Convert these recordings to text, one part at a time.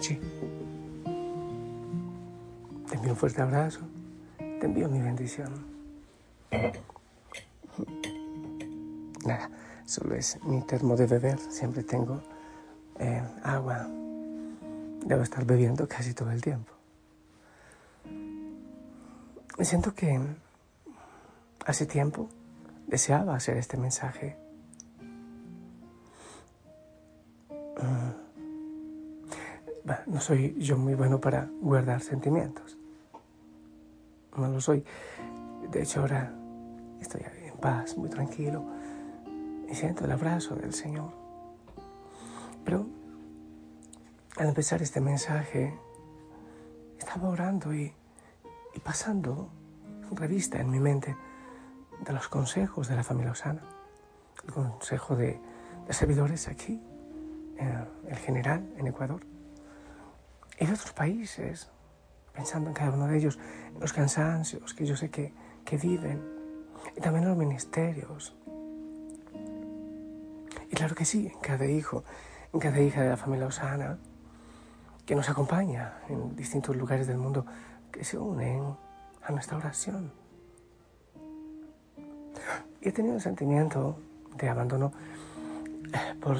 Te envío un fuerte abrazo. Te envío mi bendición. Nada, solo es mi termo de beber. Siempre tengo eh, agua. Debo estar bebiendo casi todo el tiempo. Siento que hace tiempo deseaba hacer este mensaje. No soy yo muy bueno para guardar sentimientos. No lo soy. De hecho, ahora estoy en paz, muy tranquilo, y siento el abrazo del Señor. Pero al empezar este mensaje, estaba orando y, y pasando revista en mi mente de los consejos de la familia Osana, el consejo de, de servidores aquí, el general en Ecuador y de otros países, pensando en cada uno de ellos, los cansancios que yo sé que, que viven, y también los ministerios. Y claro que sí, en cada hijo, en cada hija de la familia Osana, que nos acompaña en distintos lugares del mundo, que se unen a nuestra oración. Y he tenido un sentimiento de abandono eh, por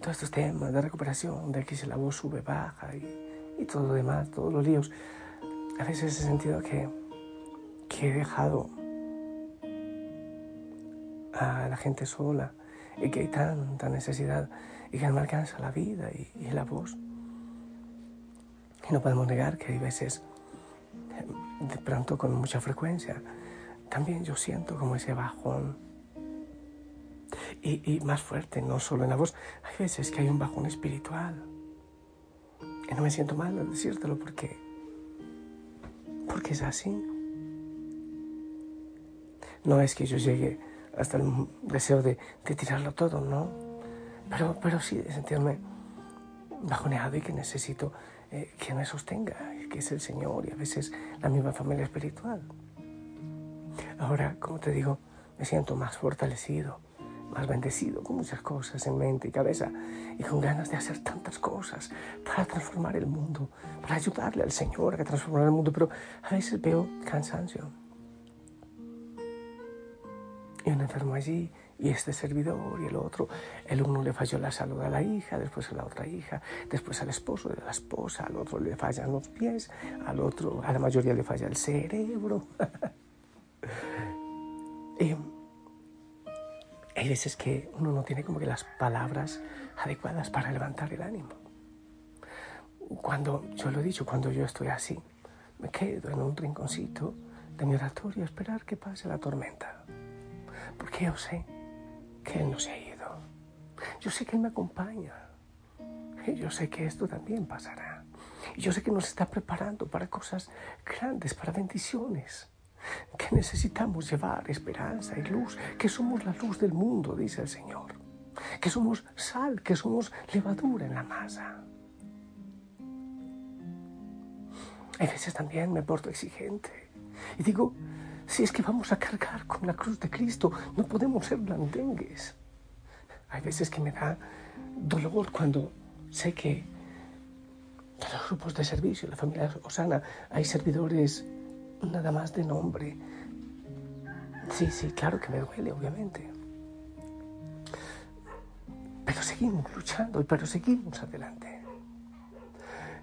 todos estos temas de recuperación, de que si la voz sube, baja y y todo lo demás, todos los líos. A veces he sentido que, que he dejado a la gente sola y que hay tanta necesidad y que no alcanza la vida y, y la voz. Y no podemos negar que hay veces, de pronto con mucha frecuencia, también yo siento como ese bajón. Y, y más fuerte, no solo en la voz, hay veces que hay un bajón espiritual y no me siento mal al decírtelo porque, porque es así. No es que yo llegue hasta el deseo de, de tirarlo todo, no. Pero, pero sí de sentirme bajoneado y que necesito eh, que me sostenga, que es el Señor y a veces la misma familia espiritual. Ahora, como te digo, me siento más fortalecido, más bendecido, con muchas cosas en mente y cabeza y con ganas de hacer tantas cosas para transformar el mundo, para ayudarle al Señor a transformar el mundo, pero a veces veo cansancio. Y un enfermo allí, y este servidor y el otro. El uno le falló la salud a la hija, después a la otra hija, después al esposo de la esposa, al otro le fallan los pies, al otro, a la mayoría le falla el cerebro. hay veces que uno no tiene como que las palabras adecuadas para levantar el ánimo. Cuando, yo lo he dicho, cuando yo estoy así, me quedo en un rinconcito de mi oratorio a esperar que pase la tormenta. Porque yo sé que Él no se ha ido. Yo sé que Él me acompaña. Y yo sé que esto también pasará. Y yo sé que nos está preparando para cosas grandes, para bendiciones que necesitamos llevar esperanza y luz, que somos la luz del mundo, dice el Señor, que somos sal, que somos levadura en la masa. Hay veces también me porto exigente y digo, si es que vamos a cargar con la cruz de Cristo, no podemos ser blandengues. Hay veces que me da dolor cuando sé que en los grupos de servicio, la familia Osana, hay servidores nada más de nombre. Sí, sí, claro que me duele, obviamente. Pero seguimos luchando, pero seguimos adelante.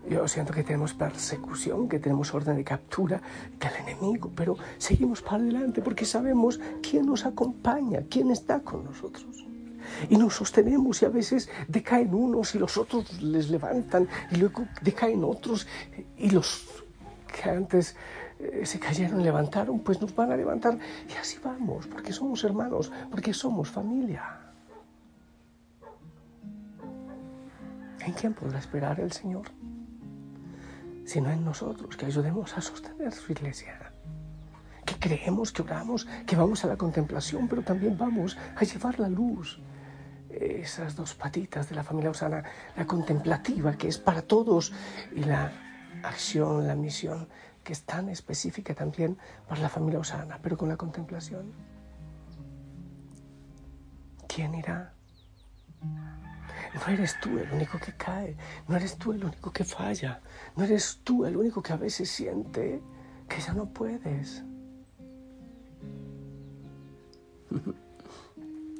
Yo siento que tenemos persecución, que tenemos orden de captura del enemigo, pero seguimos para adelante porque sabemos quién nos acompaña, quién está con nosotros. Y nos sostenemos y a veces decaen unos y los otros les levantan y luego decaen otros y los que antes se cayeron, levantaron, pues nos van a levantar y así vamos, porque somos hermanos, porque somos familia. ¿En quién podrá esperar el Señor? Sino en nosotros, que ayudemos a sostener su iglesia. Que creemos, que oramos, que vamos a la contemplación, pero también vamos a llevar la luz. Esas dos patitas de la familia Osana, la contemplativa, que es para todos, y la acción, la misión, que es tan específica también para la familia Osana, pero con la contemplación. ¿Quién irá? No eres tú el único que cae, no eres tú el único que falla, no eres tú el único que a veces siente que ya no puedes.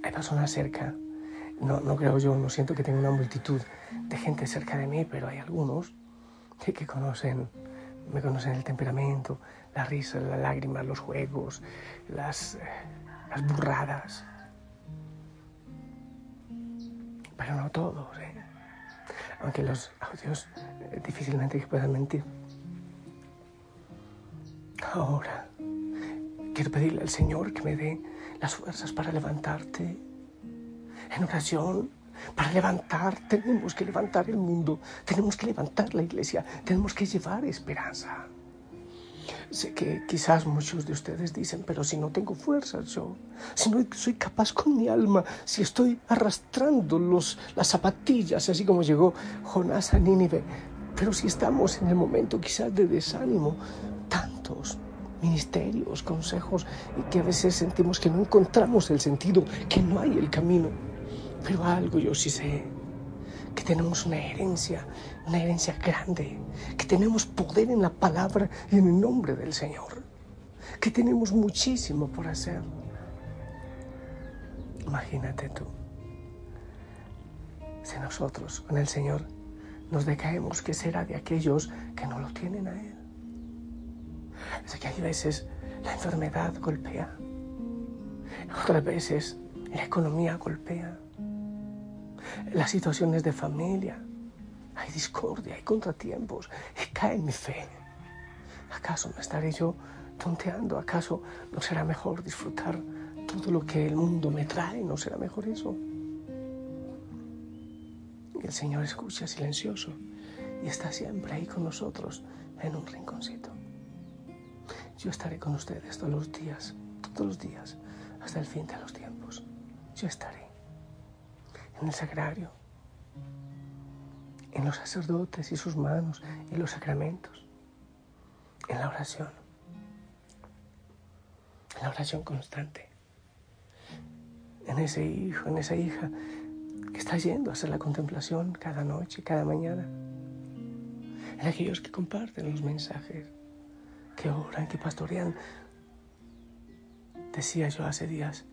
Hay personas cerca, no, no creo yo, no siento que tenga una multitud de gente cerca de mí, pero hay algunos que, conocen me conocen el temperamento, la risa, las lágrimas, los juegos, las, eh, las burradas. Pero no todos, ¿eh? aunque los audios eh, difícilmente puedan mentir. Ahora, quiero pedirle al Señor que me dé las fuerzas para levantarte en oración para levantar, tenemos que levantar el mundo, tenemos que levantar la iglesia, tenemos que llevar esperanza. Sé que quizás muchos de ustedes dicen, pero si no tengo fuerzas yo, si no soy capaz con mi alma, si estoy arrastrando los, las zapatillas, así como llegó Jonás a Nínive, pero si estamos en el momento quizás de desánimo, tantos ministerios, consejos, y que a veces sentimos que no encontramos el sentido, que no hay el camino. Pero algo yo sí sé, que tenemos una herencia, una herencia grande, que tenemos poder en la palabra y en el nombre del Señor, que tenemos muchísimo por hacer. Imagínate tú, si nosotros con el Señor nos decaemos, ¿qué será de aquellos que no lo tienen a Él? Es que hay veces la enfermedad golpea, otras veces la economía golpea, las situaciones de familia. Hay discordia, hay contratiempos y cae mi fe. ¿Acaso no estaré yo tonteando? ¿Acaso no será mejor disfrutar todo lo que el mundo me trae? ¿No será mejor eso? Y el Señor escucha silencioso y está siempre ahí con nosotros en un rinconcito. Yo estaré con ustedes todos los días, todos los días, hasta el fin de los tiempos. Yo estaré en el sagrario, en los sacerdotes y sus manos, en los sacramentos, en la oración, en la oración constante, en ese hijo, en esa hija que está yendo a hacer la contemplación cada noche, cada mañana, en aquellos que comparten los mensajes, que oran, que pastorean. Decía yo hace días,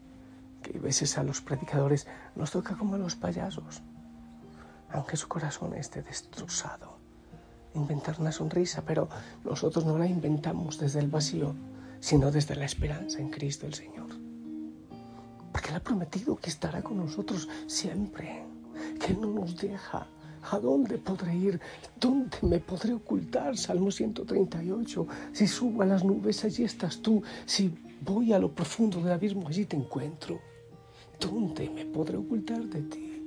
que a veces a los predicadores nos toca como a los payasos, aunque su corazón esté destrozado. Inventar una sonrisa, pero nosotros no la inventamos desde el vacío, sino desde la esperanza en Cristo el Señor. Porque Él ha prometido que estará con nosotros siempre, que no nos deja. ¿A dónde podré ir? ¿Dónde me podré ocultar? Salmo 138. Si subo a las nubes, allí estás tú. Si voy a lo profundo del abismo, allí te encuentro. ¿Dónde me podré ocultar de ti?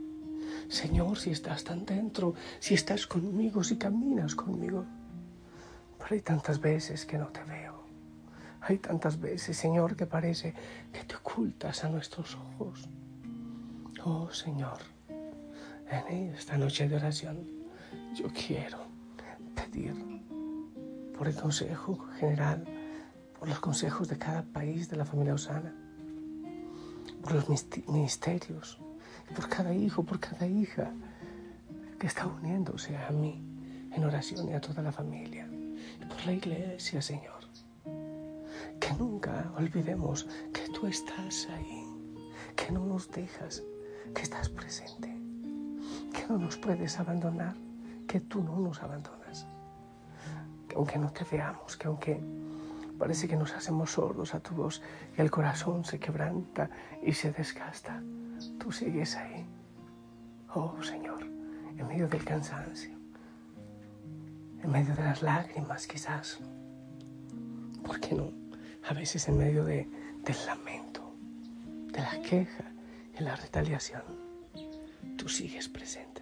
Señor, si estás tan dentro, si estás conmigo, si caminas conmigo. Pero hay tantas veces que no te veo. Hay tantas veces, Señor, que parece que te ocultas a nuestros ojos. Oh, Señor, en esta noche de oración yo quiero pedir por el Consejo General, por los consejos de cada país de la familia Osana por los ministerios, por cada hijo, por cada hija que está uniéndose a mí en oración y a toda la familia, por la iglesia, Señor. Que nunca olvidemos que tú estás ahí, que no nos dejas, que estás presente, que no nos puedes abandonar, que tú no nos abandonas. Que aunque no te veamos, que aunque Parece que nos hacemos sordos a tu voz y el corazón se quebranta y se desgasta. tú sigues ahí. Oh Señor, en medio del cansancio, en medio de las lágrimas quizás, ¿por qué no? A veces en medio de, del lamento, de la queja y la retaliación, tú sigues presente,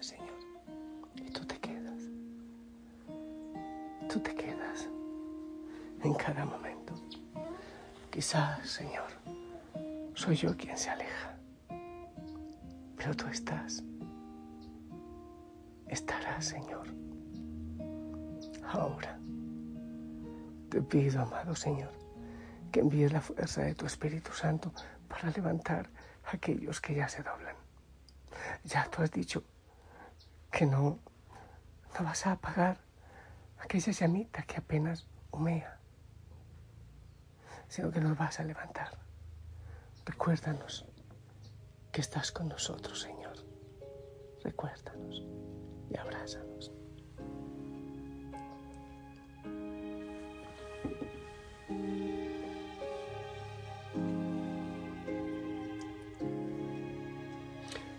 en cada momento. Quizás, Señor, soy yo quien se aleja, pero tú estás. Estarás, Señor. Ahora te pido, amado Señor, que envíes la fuerza de tu Espíritu Santo para levantar a aquellos que ya se doblan. Ya tú has dicho que no, no vas a apagar aquella llamita que apenas humea, sino que nos vas a levantar. Recuérdanos que estás con nosotros, Señor. Recuérdanos y abrázanos.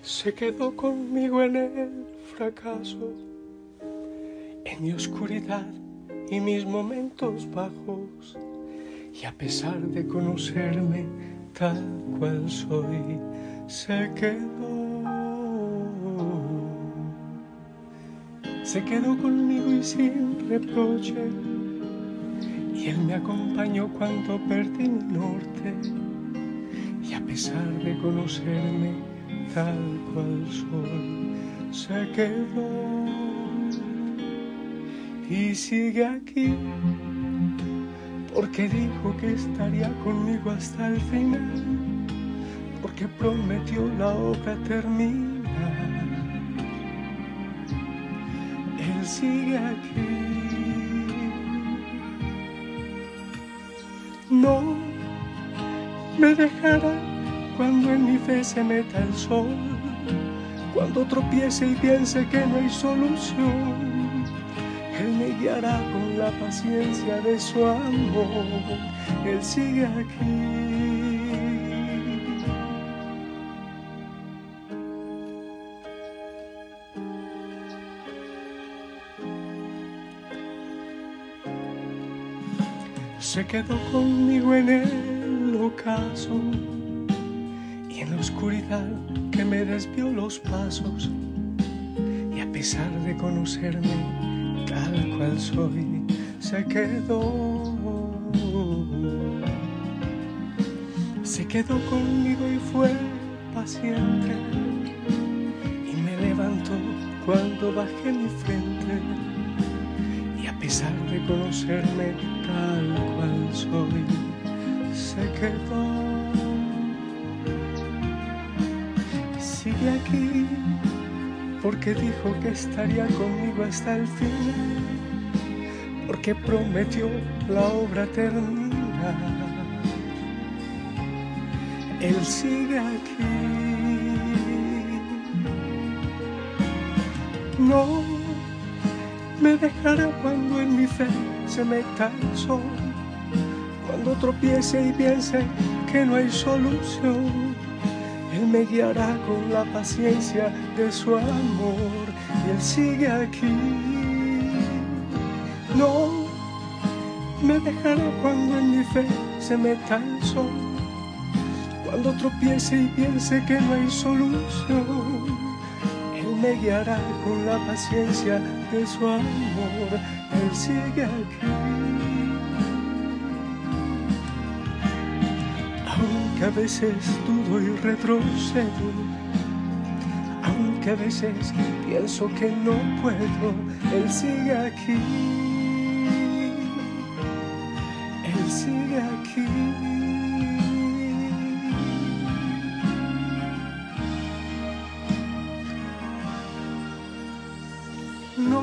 Se quedó conmigo en el fracaso, en mi oscuridad y mis momentos bajos. Y a pesar de conocerme tal cual soy, se quedó. Se quedó conmigo y sin reproche. Y él me acompañó cuando perdí mi norte. Y a pesar de conocerme tal cual soy, se quedó. Y sigue aquí porque dijo que estaría conmigo hasta el final, porque prometió la obra terminar. Él sigue aquí. No me dejará cuando en mi fe se meta el sol, cuando tropiece y piense que no hay solución él me guiará con la paciencia de su amor. Él sigue aquí. Se quedó conmigo en el ocaso y en la oscuridad que me desvió los pasos. Y a pesar de conocerme, tal cual soy, se quedó. Se quedó conmigo y fue paciente y me levantó cuando bajé mi frente y a pesar de conocerme tal cual soy, se quedó. Sigue aquí porque dijo que estaría conmigo hasta el final, porque prometió la obra terminar. Él sigue aquí. No me dejará cuando en mi fe se meta el sol, cuando tropiece y piense que no hay solución él me guiará con la paciencia de su amor y Él sigue aquí. No me dejará cuando en mi fe se meta el sol, cuando tropiece y piense que no hay solución. Él me guiará con la paciencia de su amor, Él sigue aquí. Aunque a veces dudo y retrocedo, aunque a veces pienso que no puedo, Él sigue aquí. Sigue aquí. No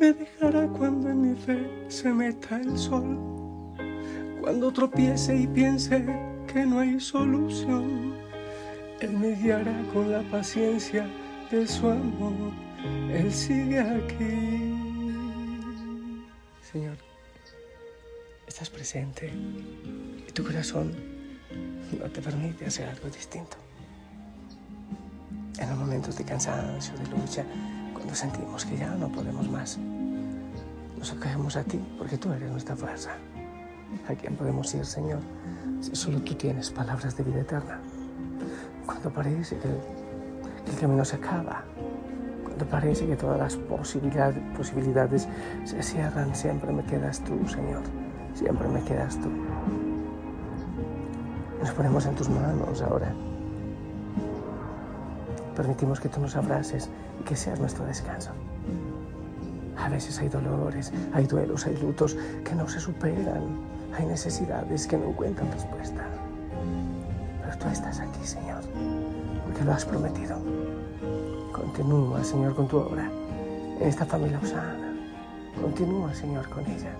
me dejará cuando en mi fe se meta el sol cuando tropiece y piense que no hay solución, Él me guiará con la paciencia de su amor. Él sigue aquí. Señor, estás presente y tu corazón no te permite hacer algo distinto. En los momentos de cansancio, de lucha, cuando sentimos que ya no podemos más, nos acogemos a ti porque tú eres nuestra fuerza. ¿A quién podemos ir, Señor, si solo tú tienes palabras de vida eterna? Cuando parece que el, camino se acaba, cuando parece que todas las posibilidades se cierran, siempre me quedas tú, Señor. Siempre me quedas tú. Nos ponemos en tus manos ahora. Permitimos que tú nos abraces y que seas nuestro descanso. A veces hay dolores, hay duelos, hay lutos que no se superan, hay necesidades que no encuentran respuesta. Pero tú estás aquí, Señor, porque lo has prometido. Continúa, Señor, con tu obra en esta familia usana. Continúa, Señor, con ella.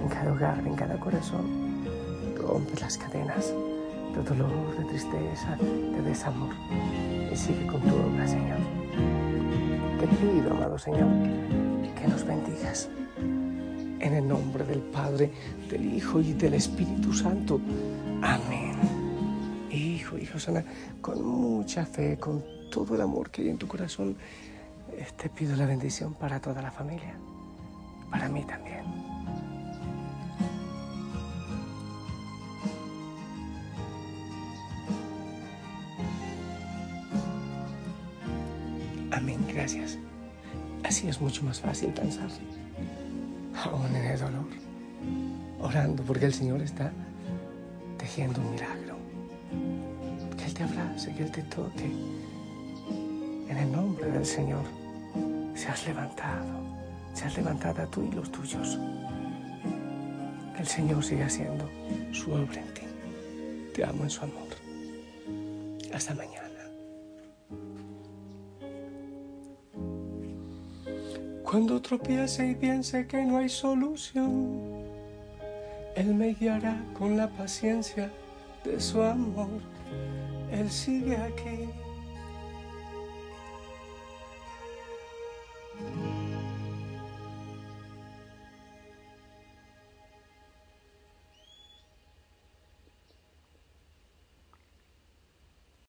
En cada hogar, en cada corazón. Rompe las cadenas de dolor, de tristeza, de desamor. Y sigue con tu obra, Señor. Te pido, amado Señor, que nos bendigas. En el nombre del Padre, del Hijo y del Espíritu Santo. Amén. Hijo, hijo sana, con mucha fe, con todo el amor que hay en tu corazón, eh, te pido la bendición para toda la familia, para mí también. Gracias. Así es mucho más fácil pensar, aún en el dolor, orando porque el Señor está tejiendo un milagro. Que Él te abrace, que Él te toque. En el nombre del Señor, seas levantado, seas levantada tú y los tuyos. Que el Señor siga haciendo su obra en ti. Te amo en su amor. Hasta mañana. Cuando tropiece y piense que no hay solución, Él me guiará con la paciencia de su amor. Él sigue aquí